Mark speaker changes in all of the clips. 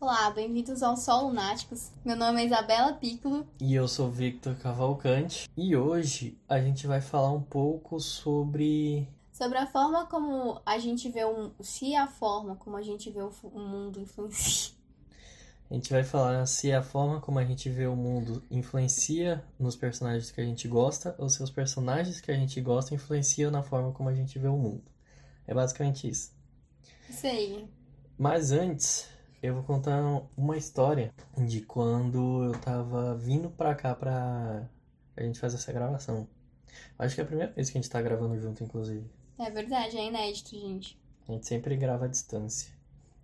Speaker 1: Olá, bem-vindos ao Sol Lunáticos. Meu nome é Isabela Piccolo.
Speaker 2: E eu sou Victor Cavalcante. E hoje a gente vai falar um pouco sobre.
Speaker 1: Sobre a forma como a gente vê o. Se a forma como a gente vê o mundo influencia.
Speaker 2: A gente vai falar se a forma como a gente vê o mundo influencia nos personagens que a gente gosta ou se os personagens que a gente gosta influenciam na forma como a gente vê o mundo. É basicamente isso.
Speaker 1: Isso aí.
Speaker 2: Mas antes, eu vou contar uma história de quando eu tava vindo pra cá pra a gente fazer essa gravação. Acho que é a primeira vez que a gente tá gravando junto, inclusive.
Speaker 1: É verdade, é inédito, gente.
Speaker 2: A gente sempre grava à distância.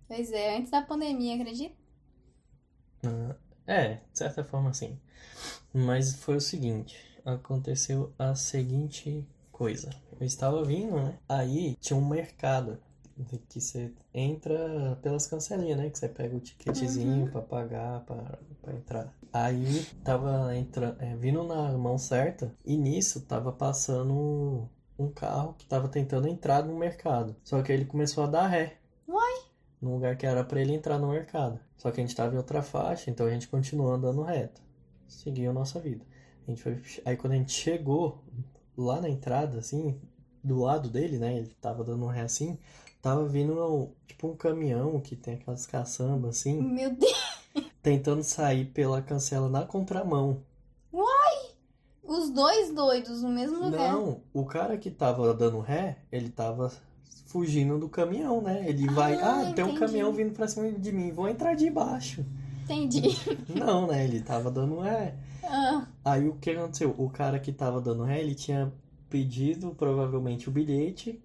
Speaker 1: Pois é, antes da pandemia, acredita?
Speaker 2: Uh, é, de certa forma sim. Mas foi o seguinte, aconteceu a seguinte coisa. Eu estava vindo, né? Aí tinha um mercado que você entra pelas cancelinhas, né? Que você pega o ticketzinho uhum. pra pagar, pra, pra entrar. Aí tava entrando, é, vindo na mão certa e nisso tava passando um carro que tava tentando entrar no mercado. Só que ele começou a dar ré.
Speaker 1: Uai?
Speaker 2: No lugar que era para ele entrar no mercado. Só que a gente tava em outra faixa, então a gente continuou andando reto. Seguiu a nossa vida. A gente foi... Aí quando a gente chegou lá na entrada, assim, do lado dele, né? Ele tava dando um ré assim. Tava vindo tipo um caminhão que tem aquelas caçambas assim.
Speaker 1: Meu Deus!
Speaker 2: Tentando sair pela cancela na contramão.
Speaker 1: Uai! Os dois doidos no mesmo lugar.
Speaker 2: Não, o cara que tava dando ré, ele tava fugindo do caminhão, né? Ele vai. Ah, ah tem um caminhão vindo pra cima de mim, vou entrar de baixo.
Speaker 1: Entendi.
Speaker 2: Não, né? Ele tava dando ré.
Speaker 1: Ah.
Speaker 2: Aí o que aconteceu? O cara que tava dando ré, ele tinha pedido provavelmente o bilhete.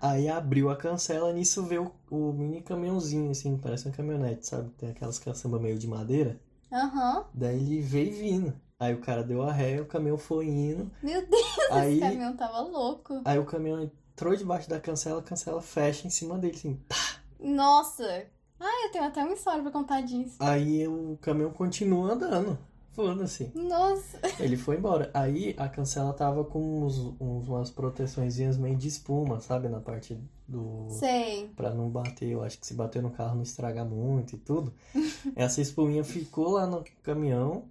Speaker 2: Aí abriu a cancela, nisso veio o, o mini caminhãozinho, assim, parece uma caminhonete, sabe? Tem aquelas caçamba meio de madeira.
Speaker 1: Aham. Uhum.
Speaker 2: Daí ele veio vindo. Aí o cara deu a ré, o caminhão foi indo.
Speaker 1: Meu Deus, aí, esse caminhão tava louco.
Speaker 2: Aí o caminhão entrou debaixo da cancela, a cancela fecha em cima dele, assim, tá.
Speaker 1: Nossa! Ai, eu tenho até uma história pra contar disso.
Speaker 2: Aí o caminhão continua andando. Foda-se.
Speaker 1: Nossa.
Speaker 2: Ele foi embora. Aí a cancela tava com uns, uns, umas proteçõezinhas meio de espuma, sabe? Na parte do.
Speaker 1: Sei.
Speaker 2: Pra não bater. Eu acho que se bater no carro não estragar muito e tudo. Essa espuminha ficou lá no caminhão,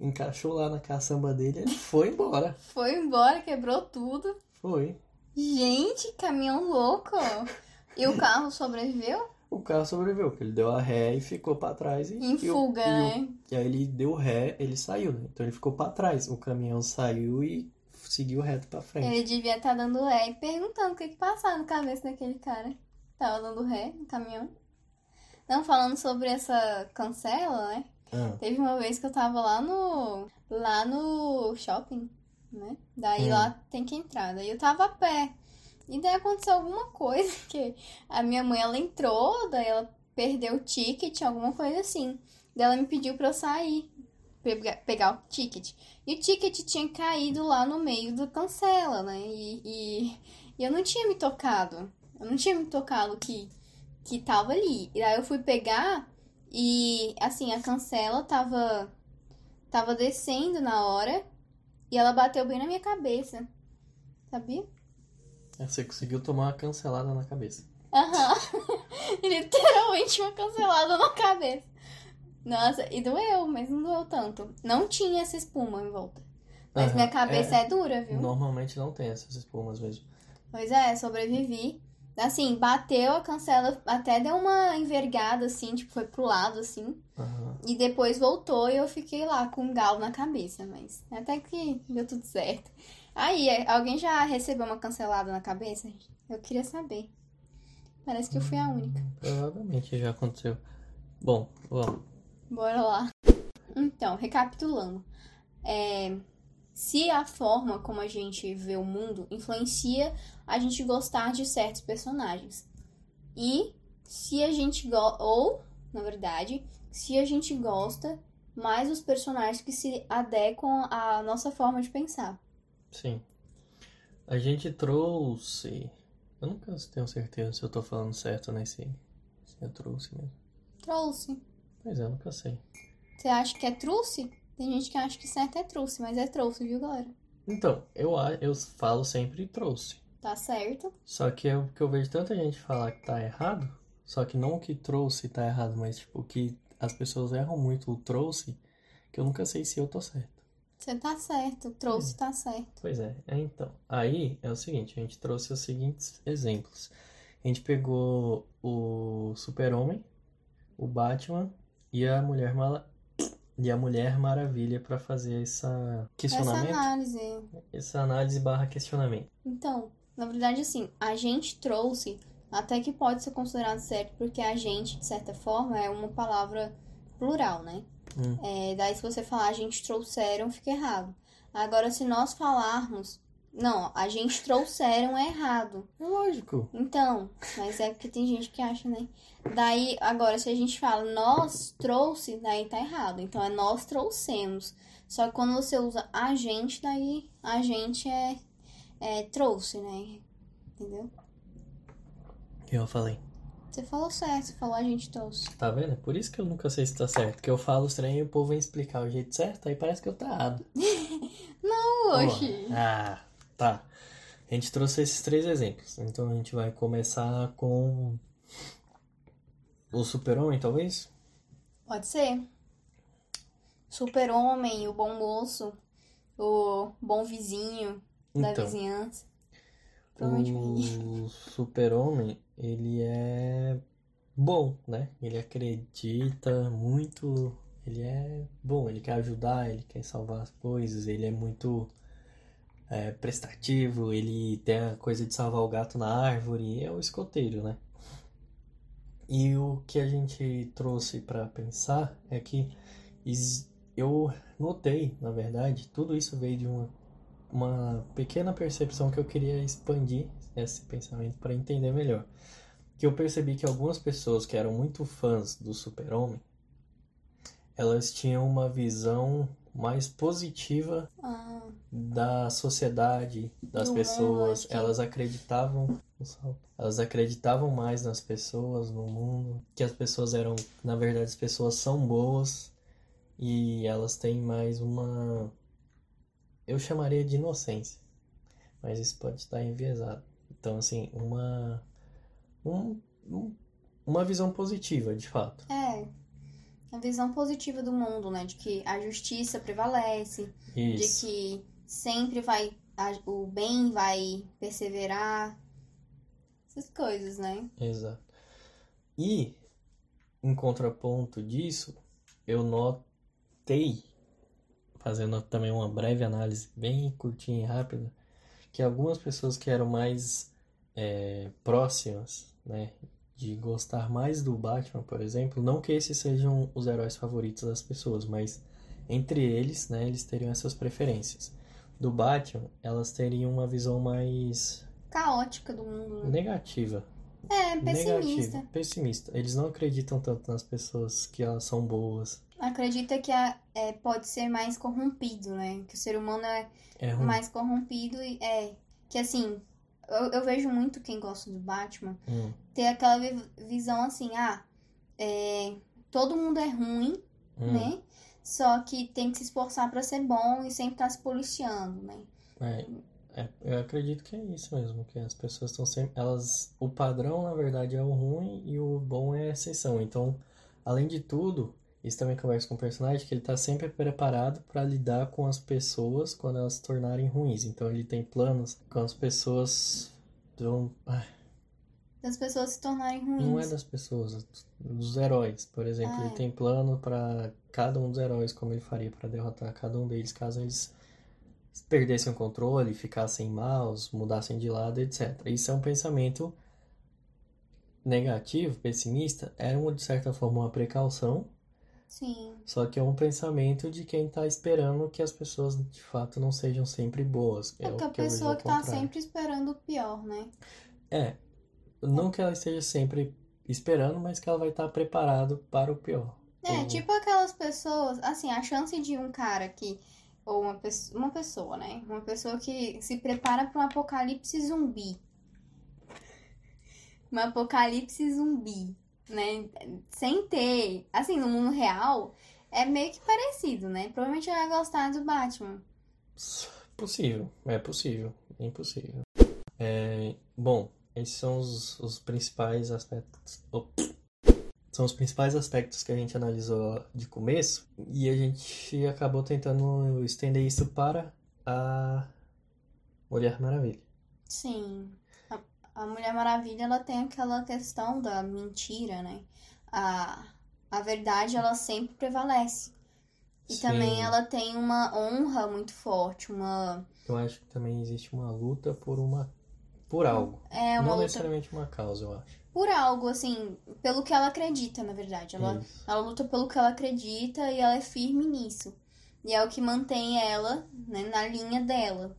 Speaker 2: encaixou lá na caçamba dele e ele foi embora.
Speaker 1: Foi embora, quebrou tudo.
Speaker 2: Foi.
Speaker 1: Gente, caminhão louco. E o carro sobreviveu?
Speaker 2: O carro sobreviveu, porque ele deu a ré e ficou para trás. E,
Speaker 1: em fuga,
Speaker 2: e
Speaker 1: né?
Speaker 2: O, e aí ele deu ré, ele saiu, né? Então ele ficou para trás. O caminhão saiu e seguiu reto para frente.
Speaker 1: Ele devia estar tá dando ré e perguntando o que que passava na cabeça daquele cara. Tava dando ré no caminhão. Não, falando sobre essa cancela, né?
Speaker 2: Ah.
Speaker 1: Teve uma vez que eu tava lá no. lá no shopping, né? Daí
Speaker 2: hum.
Speaker 1: lá tem que entrar. Daí eu tava a pé. E daí aconteceu alguma coisa que a minha mãe ela entrou, daí ela perdeu o ticket, alguma coisa assim. Daí ela me pediu pra eu sair, pegar o ticket. E o ticket tinha caído lá no meio do cancela, né? E, e, e, eu não tinha me tocado. Eu não tinha me tocado que, que tava ali. E daí eu fui pegar e, assim, a cancela tava, tava descendo na hora e ela bateu bem na minha cabeça. Sabia?
Speaker 2: Você conseguiu tomar uma cancelada na cabeça.
Speaker 1: Aham. Literalmente uma cancelada na cabeça. Nossa, e doeu, mas não doeu tanto. Não tinha essa espuma em volta. Mas minha cabeça é, é, dura, viu?
Speaker 2: Normalmente não tem essas espumas mesmo.
Speaker 1: Pois é, sobrevivi. Assim, bateu a cancela, até deu uma envergada, assim, tipo, foi pro lado, assim. E depois voltou e eu fiquei lá com um galo na cabeça, mas até que deu tudo certo. Aí, é, alguém já recebeu uma cancelada na cabeça? Eu queria saber. Parece que eu fui a única.
Speaker 2: Provavelmente já aconteceu. Bom, vamos.
Speaker 1: Bora lá. Então, recapitulando. É, se a forma como a gente vê o mundo influencia a gente gostar de certos personagens. E se a gente gosta. Ou, na verdade, se a gente gosta mais dos personagens que se adequam à nossa forma de pensar.
Speaker 2: Sim. A gente trouxe. Eu nunca tenho certeza se eu tô falando certo nesse. Se eu trouxe mesmo.
Speaker 1: Trouxe.
Speaker 2: Pois é, eu nunca sei.
Speaker 1: Você acha que é trouxe? Tem gente que acha que certo é trouxe, mas é trouxe, viu, galera?
Speaker 2: Então, eu, eu falo sempre trouxe.
Speaker 1: Tá certo.
Speaker 2: Só que é que eu vejo tanta gente falar que tá errado, Só que não o que trouxe tá errado, mas tipo, que as pessoas erram muito o trouxe, que eu nunca sei se eu tô certo.
Speaker 1: Você tá certo, trouxe tá certo.
Speaker 2: Pois é, é então. Aí é o seguinte, a gente trouxe os seguintes exemplos. A gente pegou o Super-Homem, o Batman e a Mulher Mala... e a Mulher Maravilha pra fazer essa
Speaker 1: Essa
Speaker 2: questionamento,
Speaker 1: análise.
Speaker 2: essa análise barra questionamento.
Speaker 1: Então, na verdade, assim, a gente trouxe, até que pode ser considerado certo, porque a gente, de certa forma, é uma palavra plural, né?
Speaker 2: Hum.
Speaker 1: É, daí, se você falar a gente trouxeram, fica errado. Agora, se nós falarmos, não, a gente trouxeram é errado.
Speaker 2: É lógico.
Speaker 1: Então, mas é porque tem gente que acha, né? Daí, agora, se a gente fala nós trouxe, daí tá errado. Então, é nós trouxemos. Só que quando você usa a gente, daí a gente é, é trouxe, né? Entendeu?
Speaker 2: Eu falei?
Speaker 1: Você falou certo, você falou a gente trouxe.
Speaker 2: Tá vendo? Por isso que eu nunca sei se tá certo. Que eu falo estranho e o povo vem explicar o jeito certo, aí parece que eu tô errado.
Speaker 1: Oxi.
Speaker 2: Ah, tá. A gente trouxe esses três exemplos. Então a gente vai começar com o super-homem, talvez?
Speaker 1: Pode ser. Super-homem, o bom moço, o bom vizinho da
Speaker 2: Então,
Speaker 1: vizinhança. Provavelmente
Speaker 2: o super-homem, ele é bom, né? Ele acredita muito, ele é bom, ele quer ajudar, ele quer salvar as coisas, ele é muito é, prestativo, ele tem a coisa de salvar o gato na árvore, é o escoteiro, né? E o que a gente trouxe para pensar é que eu notei, na verdade, tudo isso veio de uma, uma pequena percepção que eu queria expandir esse pensamento para entender melhor. Que eu percebi que algumas pessoas que eram muito fãs do Super-Homem, elas tinham uma visão mais positiva
Speaker 1: Ah,
Speaker 2: da sociedade, das pessoas.
Speaker 1: que-
Speaker 2: Elas acreditavam, elas acreditavam mais nas pessoas, no mundo, que as pessoas eram, na verdade, as pessoas são boas e elas têm mais uma, eu chamaria de inocência, mas isso pode estar enviesado. Então, assim, uma, um, um- uma visão positiva, de fato.
Speaker 1: é. A visão positiva do mundo, né? De que a justiça prevalece, de
Speaker 2: Isso.
Speaker 1: que sempre vai. a- o bem vai perseverar. Essas coisas, né?
Speaker 2: Exato. E, em contraponto disso, eu notei, fazendo também uma breve análise bem curtinha e rápida, que algumas pessoas que eram mais é, próximas, né, de gostar mais do Batman, por exemplo, não que esses sejam os heróis favoritos das pessoas, mas entre eles, né, eles teriam essas preferências. Do Batman, elas teriam uma visão mais
Speaker 1: Caótica do mundo, né?
Speaker 2: negativa
Speaker 1: É, pessimista.
Speaker 2: Negativo, pessimista. Eles não acreditam tanto nas pessoas que elas são boas.
Speaker 1: Acredita que a- é, pode ser mais corrompido, né? Que o ser humano é
Speaker 2: É
Speaker 1: mais corrompido e é. Que assim, eu, eu vejo muito quem gosta do Batman
Speaker 2: Hum,
Speaker 1: ter aquela vi- visão assim, ah, é, todo mundo é ruim,
Speaker 2: hum.
Speaker 1: né? Só que tem que se esforçar pra ser bom e sempre tá se policiando, né?
Speaker 2: É, é, eu acredito que é isso mesmo, que as pessoas estão sempre, elas, o padrão na verdade é o ruim e o bom é a exceção. Então, além de tudo, isso também conversa com o personagem que ele tá sempre preparado para lidar com as pessoas quando elas se tornarem ruins. Então, ele tem planos com as pessoas vão, ah,
Speaker 1: Das pessoas se tornarem ruins.
Speaker 2: Não é das pessoas, dos heróis, por exemplo.
Speaker 1: Ah,
Speaker 2: ele
Speaker 1: é.
Speaker 2: tem plano pra cada um dos heróis, como ele faria pra derrotar cada um deles, caso eles perdessem o controle, ficassem maus, mudassem de lado, etc. Isso é um pensamento negativo, pessimista, uma, de certa forma uma precaução,
Speaker 1: Sim.
Speaker 2: só que é um pensamento de quem tá esperando que as pessoas de fato não sejam sempre boas.
Speaker 1: É
Speaker 2: É
Speaker 1: porque a pessoa que tá sempre esperando o pior, né?
Speaker 2: É, não que ela esteja sempre esperando, mas que ela vai estar preparado para o pior.
Speaker 1: É,
Speaker 2: Ou-
Speaker 1: tipo aquelas pessoas, assim, a chance de um cara que, ou uma, pesso- uma pessoa, né? Uma pessoa que se prepara para um apocalipse zumbi. Um apocalipse zumbi, né? Sem ter, assim, no mundo real, é meio que parecido, né? Provavelmente vai gostar do Batman.
Speaker 2: Possível, é possível, é impossível. É, bom, esses são os, os principais aspectos. Oh. São os principais aspectos que a gente analisou de começo e a gente acabou tentando estender isso para a Mulher Maravilha.
Speaker 1: Sim. A, Mulher Maravilha, ela tem aquela questão da mentira, né? A, a verdade, ela sempre prevalece. E
Speaker 2: Sim.
Speaker 1: também ela tem uma honra muito forte, uma...
Speaker 2: Eu acho que também existe uma luta por uma por algo.
Speaker 1: É uma
Speaker 2: Não
Speaker 1: luta
Speaker 2: necessariamente uma causa, eu acho.
Speaker 1: por algo, assim, pelo que ela acredita, na verdade. Ela,
Speaker 2: Isso.
Speaker 1: ela luta pelo que ela acredita e ela é firme nisso. E é o que mantém ela, né, na linha dela.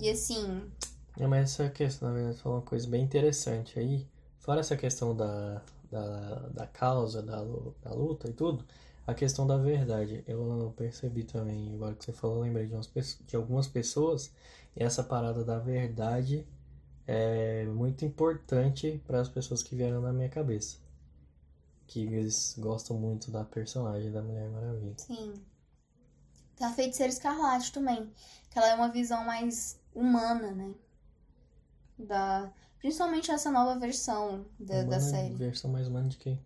Speaker 1: E assim,
Speaker 2: É, mas essa questão, na verdade, falou uma coisa bem interessante aí. Fora essa questão da, da, da causa, da, da luta e tudo, a questão da verdade. Eu percebi também, agora que você falou, lembrei de, umas, de algumas pessoas, e essa parada da verdade é muito importante para as pessoas que vieram na minha cabeça. Que eles gostam muito da personagem da Mulher Maravilha.
Speaker 1: sim. Tem a Feiticeira Escarlate também. Que ela é uma visão mais humana, né? Da... Principalmente essa nova versão da, da
Speaker 2: Humana-
Speaker 1: série.
Speaker 2: Versão mais humana de quê?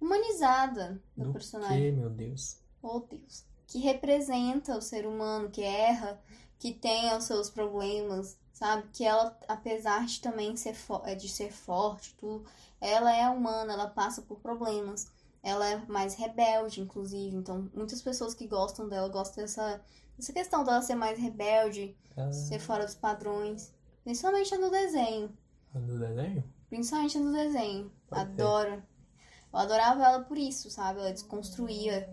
Speaker 1: Humanizada do,
Speaker 2: Do
Speaker 1: personagem.
Speaker 2: quê, meu Deus?
Speaker 1: Oh, Deus. Que representa o ser humano, que erra, que tem os seus problemas, sabe? Que ela, apesar de também ser, eh, de ser forte, tudo, ela é humana, ela passa por problemas. Ela é mais rebelde, inclusive. Então, muitas pessoas que gostam dela gostam dessa, dessa questão dela ser mais rebelde,
Speaker 2: Ah,
Speaker 1: ser fora dos padrões. Principalmente no desenho.
Speaker 2: do desenho?
Speaker 1: Principalmente no desenho.
Speaker 2: Pode ser.
Speaker 1: Adoro. Eu adorava ela por isso, sabe? Ela desconstruía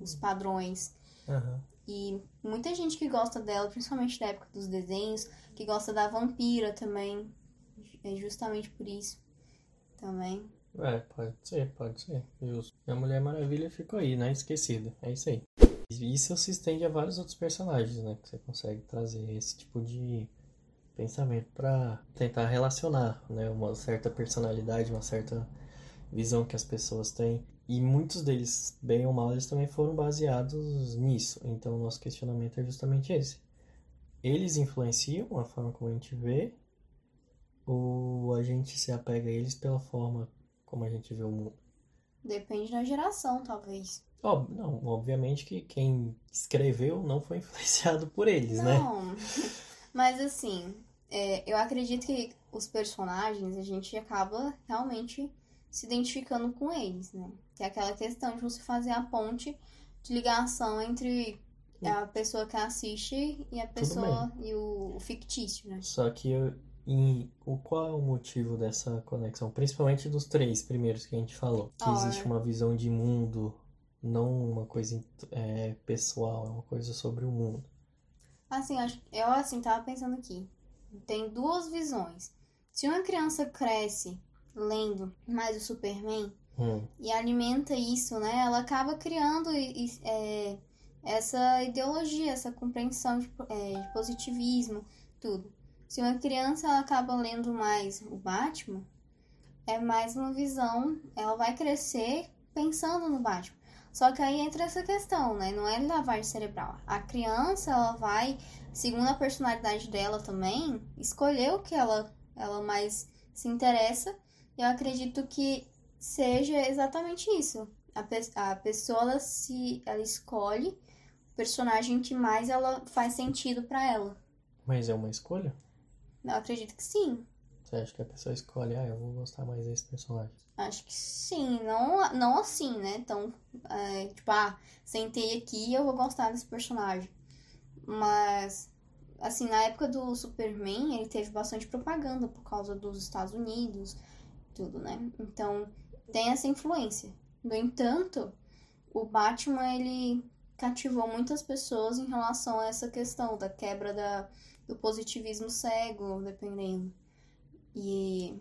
Speaker 1: os padrões.
Speaker 2: Aham.
Speaker 1: E muita gente que gosta dela, principalmente da época dos desenhos, que gosta da vampira também. É justamente por isso. Também.
Speaker 2: É, pode ser, pode ser. Justo. A Mulher Maravilha ficou aí, né? Esquecida. É isso aí. Isso se estende a vários outros personagens, né? Que você consegue trazer esse tipo de pensamento pra tentar relacionar, né? Uma certa personalidade, uma certa visão que as pessoas têm. E muitos deles, bem ou mal, eles também foram baseados nisso. Então, o nosso questionamento é justamente esse. Eles influenciam a forma como a gente vê ou a gente se apega a eles pela forma como a gente vê o mundo?
Speaker 1: Depende da geração, talvez.
Speaker 2: Ó, não, obviamente que quem escreveu não foi influenciado por eles, né?
Speaker 1: Não. Mas assim, é, eu acredito que os personagens, a gente acaba realmente se identificando com eles, né? Que é aquela questão de você fazer a ponte de ligação entre a pessoa que assiste e a pessoa e o, o fictício, né?
Speaker 2: Só que eu, em, o, qual é o motivo dessa conexão? Principalmente dos três primeiros que a gente falou. Que
Speaker 1: Ah,
Speaker 2: existe
Speaker 1: é.
Speaker 2: uma visão de mundo, não uma coisa é, pessoal, é uma coisa sobre o mundo.
Speaker 1: Assim, acho- eu assim tava pensando aqui. Tem duas visões. Se uma criança cresce lendo mais o Superman
Speaker 2: Hum,
Speaker 1: e alimenta isso, né? Ela acaba criando e- e, é, essa ideologia, essa compreensão de, é, de positivismo, tudo. Se uma criança ela acaba lendo mais o Batman, é mais uma visão, ela vai crescer pensando no Batman. Só que aí entra essa questão, né? Não é lavagem cerebral. A criança, ela vai, segundo a personalidade dela também, escolher o que ela, ela mais se interessa. E eu acredito que seja exatamente isso. A, pe- a pessoa, ela, se, ela escolhe o personagem que mais ela faz sentido pra ela.
Speaker 2: mas é uma escolha?
Speaker 1: Eu acredito que sim.
Speaker 2: Você acha que a pessoa escolhe, ah, eu vou gostar mais desse personagem?
Speaker 1: Acho que sim, não, não assim, né? Então, é, tipo, ah, sentei aqui e eu vou gostar desse personagem. Mas, assim, na época do Superman, ele teve bastante propaganda por causa dos Estados Unidos, tudo, né? Então, tem essa influência. No entanto, o Batman, ele cativou muitas pessoas em relação a essa questão da quebra da, do positivismo cego, dependendo. E,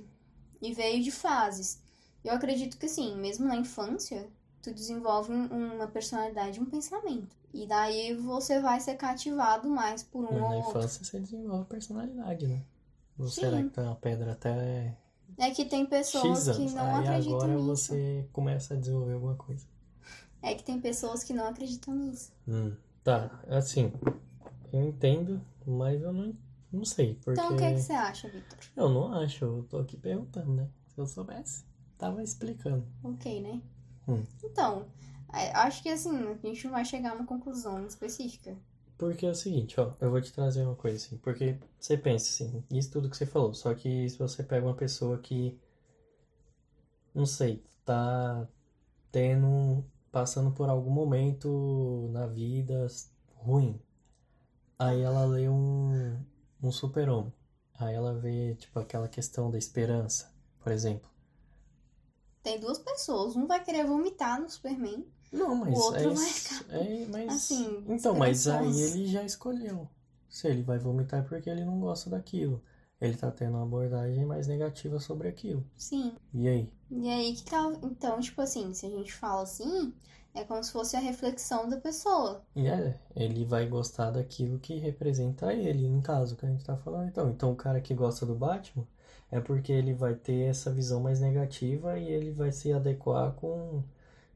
Speaker 1: e veio de fases. Eu acredito que sim, mesmo na infância, tu desenvolve um- uma personalidade, um pensamento. E daí você vai ser cativado mais por um
Speaker 2: Na
Speaker 1: ou outro.
Speaker 2: infância você desenvolve personalidade, né? Ou
Speaker 1: Sim.
Speaker 2: será que tá uma pedra até
Speaker 1: É que tem pessoas que não
Speaker 2: Aí
Speaker 1: acreditam
Speaker 2: agora
Speaker 1: nisso.
Speaker 2: você começa a desenvolver alguma coisa.
Speaker 1: É que tem pessoas que não acreditam nisso.
Speaker 2: Hum, tá, assim, eu entendo, mas eu não, Não sei, porque.
Speaker 1: Então o que, que você acha, Victor?
Speaker 2: Eu não acho, eu tô aqui perguntando, né? Se eu soubesse, tava explicando.
Speaker 1: Ok, né?
Speaker 2: Hum.
Speaker 1: Então, a- acho que assim, a gente não vai chegar a uma conclusão específica.
Speaker 2: Porque é o seguinte, ó, eu vou te trazer uma coisa assim, porque você pensa assim, isso tudo que você falou, só que se você pega uma pessoa que, não sei, tá tendo, passando por algum momento na vida ruim, aí ela lê um, um super-homem, aí ela vê, tipo, aquela questão da esperança, por exemplo.
Speaker 1: Tem duas pessoas, um vai querer vomitar no Superman.
Speaker 2: Não, mas
Speaker 1: O outro
Speaker 2: é,
Speaker 1: vai ficar,
Speaker 2: é, mas
Speaker 1: assim,
Speaker 2: então, mas aí ele já escolheu. Se ele vai vomitar é porque ele não gosta daquilo. Ele tá tendo uma abordagem mais negativa sobre aquilo.
Speaker 1: Sim.
Speaker 2: E aí?
Speaker 1: E aí que tá. Então, tipo assim, se a gente fala assim, é como se fosse a reflexão da pessoa.
Speaker 2: E é, ele vai gostar daquilo que representa ele, no caso que a gente tá falando. Então, então o cara que gosta do Batman é porque ele vai ter essa visão mais negativa e ele vai se adequar com,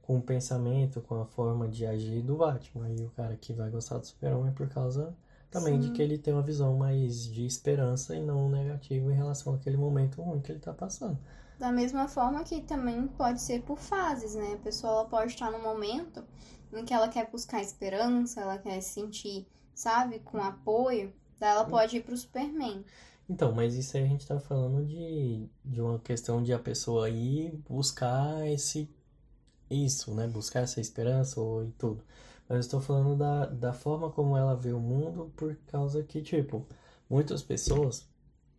Speaker 2: com o pensamento, com a forma de agir do Batman. E o cara que vai gostar do Super-Homem é por causa também de
Speaker 1: Sim.
Speaker 2: que ele tem uma visão mais de esperança e não negativa em relação àquele momento ruim que ele tá passando.
Speaker 1: Da mesma forma que também pode ser por fases, né? A pessoa pode estar num momento em que ela quer buscar esperança, ela quer se sentir, sabe, com apoio. Daí ela pode ir pro Superman.
Speaker 2: Então, mas isso aí a gente tá falando de, de uma questão de a pessoa ir buscar esse isso, né? Buscar essa esperança ou e tudo. Mas eu estou falando da, da forma como ela vê o mundo por causa que, tipo, muitas pessoas,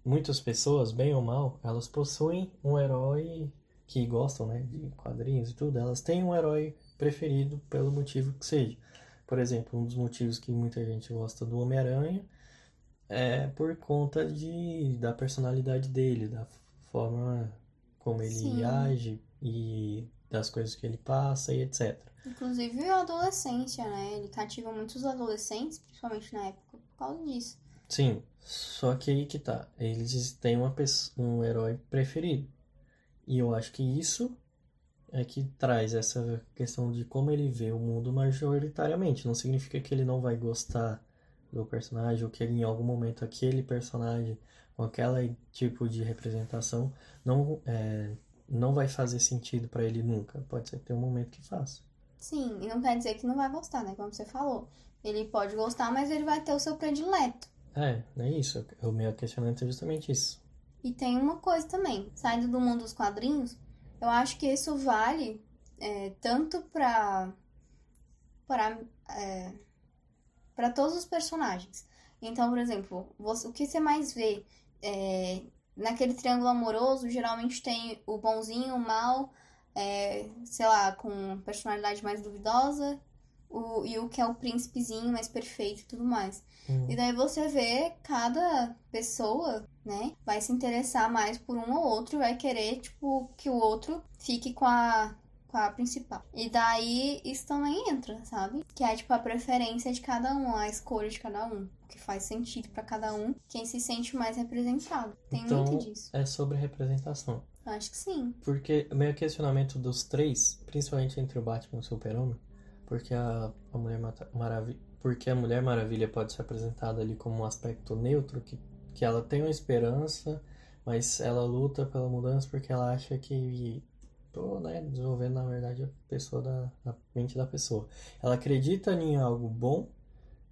Speaker 2: muitas pessoas, bem ou mal, elas possuem um herói que gostam, né, de quadrinhos e tudo, elas têm um herói preferido pelo motivo que seja. Por exemplo, um dos motivos que muita gente gosta do Homem-Aranha é por conta de, da personalidade dele, da forma como ele
Speaker 1: Sim.
Speaker 2: age e das coisas que ele passa e etc.
Speaker 1: Inclusive a adolescência, né? Ele cativa muitos adolescentes, principalmente na época, por causa disso.
Speaker 2: Sim, só que aí que tá. Eles têm uma pesso- um herói preferido. E eu acho que isso é que traz essa questão de como ele vê o mundo majoritariamente. Não significa que ele não vai gostar do personagem ou que ele, em algum momento aquele personagem com aquele tipo de representação não, é, não vai fazer sentido pra ele nunca. Pode ser que tenha um momento que faça.
Speaker 1: Sim, e não quer dizer que não vai gostar, né? Como você falou. Ele pode gostar, mas ele vai ter o seu predileto.
Speaker 2: É, é isso. O meu questionamento é justamente isso.
Speaker 1: E tem uma coisa também, saindo do mundo dos quadrinhos, eu acho que isso vale é, tanto pra para é, para todos os personagens. Então, por exemplo, você- o que você mais vê é, naquele triângulo amoroso, geralmente tem o bonzinho, o mal, é, sei lá, com personalidade mais duvidosa, o, e o que é o príncipezinho mais perfeito e tudo mais.
Speaker 2: Hum.
Speaker 1: E daí você vê cada pessoa, né, vai se interessar mais por um ou outro e vai querer, tipo, que o outro fique com a, com a principal. E daí isso também entra, sabe? Que é, tipo, a preferência de cada um, a escolha de cada um. O que faz sentido pra cada um, quem se sente mais representado. Tem
Speaker 2: Então,
Speaker 1: muito disso.
Speaker 2: é sobre representação.
Speaker 1: Acho que sim.
Speaker 2: Porque o meu questionamento dos três, principalmente entre o Batman e o Super-Homem, porque a, a Mulher Maravilha, porque a Mulher Maravilha pode ser apresentada ali como um aspecto neutro, que, que ela tem uma esperança, mas ela luta pela mudança porque ela acha que tô, né, desenvolvendo na verdade a pessoa da a mente da pessoa. Ela acredita em algo bom,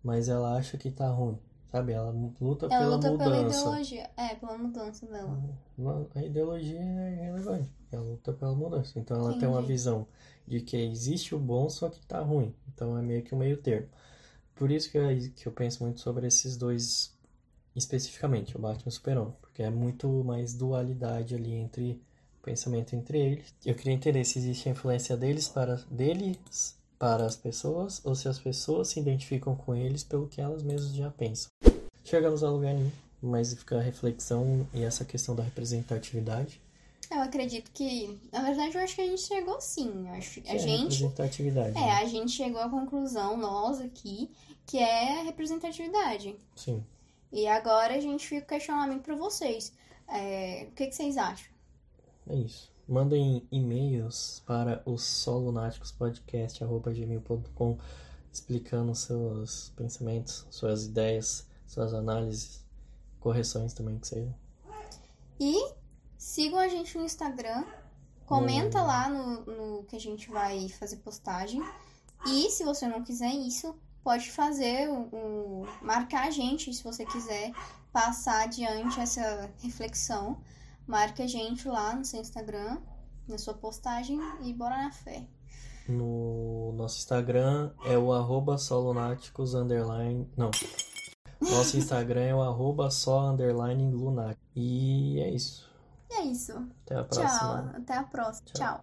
Speaker 2: mas ela acha que tá ruim, sabe? Ela luta
Speaker 1: Ela
Speaker 2: pela
Speaker 1: luta pela
Speaker 2: mudança.
Speaker 1: ideologia. É, pela mudança dela.
Speaker 2: Não, A ideologia é relevante, ela luta pela mudança. Então ela tem uma
Speaker 1: Entendi.
Speaker 2: visão de que existe o bom, só que tá ruim. Então é meio que um meio termo. Por isso que eu, que eu penso muito sobre esses dois especificamente, o Batman e o Super-Homem, porque é muito mais dualidade ali entre pensamento entre eles. Eu queria entender se existe a influência deles para deles para as pessoas ou se as pessoas se identificam com eles pelo que elas mesmas já pensam. Chegamos a lugar nenhum, mas fica a reflexão e essa questão da representatividade.
Speaker 1: Eu acredito que, na verdade, eu acho que a gente chegou sim. Acho a
Speaker 2: é
Speaker 1: gente
Speaker 2: representatividade.
Speaker 1: É,
Speaker 2: né?
Speaker 1: a gente chegou à conclusão, nós aqui, que é a representatividade.
Speaker 2: Sim.
Speaker 1: E agora a gente fica o questionamento para vocês. É, o que, que vocês acham?
Speaker 2: É isso. Mandem e-mails para o solunáticospodcast.gmail.com explicando seus pensamentos, suas ideias, suas análises correções também que seja.
Speaker 1: E sigam a gente no Instagram. Comenta lá no, no que a gente vai fazer postagem. E se você não quiser isso, pode fazer marcar a gente se você quiser passar adiante essa reflexão. Marque a gente lá no seu Instagram, na sua postagem e bora na fé.
Speaker 2: No nosso Instagram é o arroba solunáticos underline. Não. Nosso Instagram é o arroba só underline. E é isso.
Speaker 1: Isso.
Speaker 2: Até a próxima.
Speaker 1: Tchau. Até a próxima.
Speaker 2: Tchau.
Speaker 1: Tchau.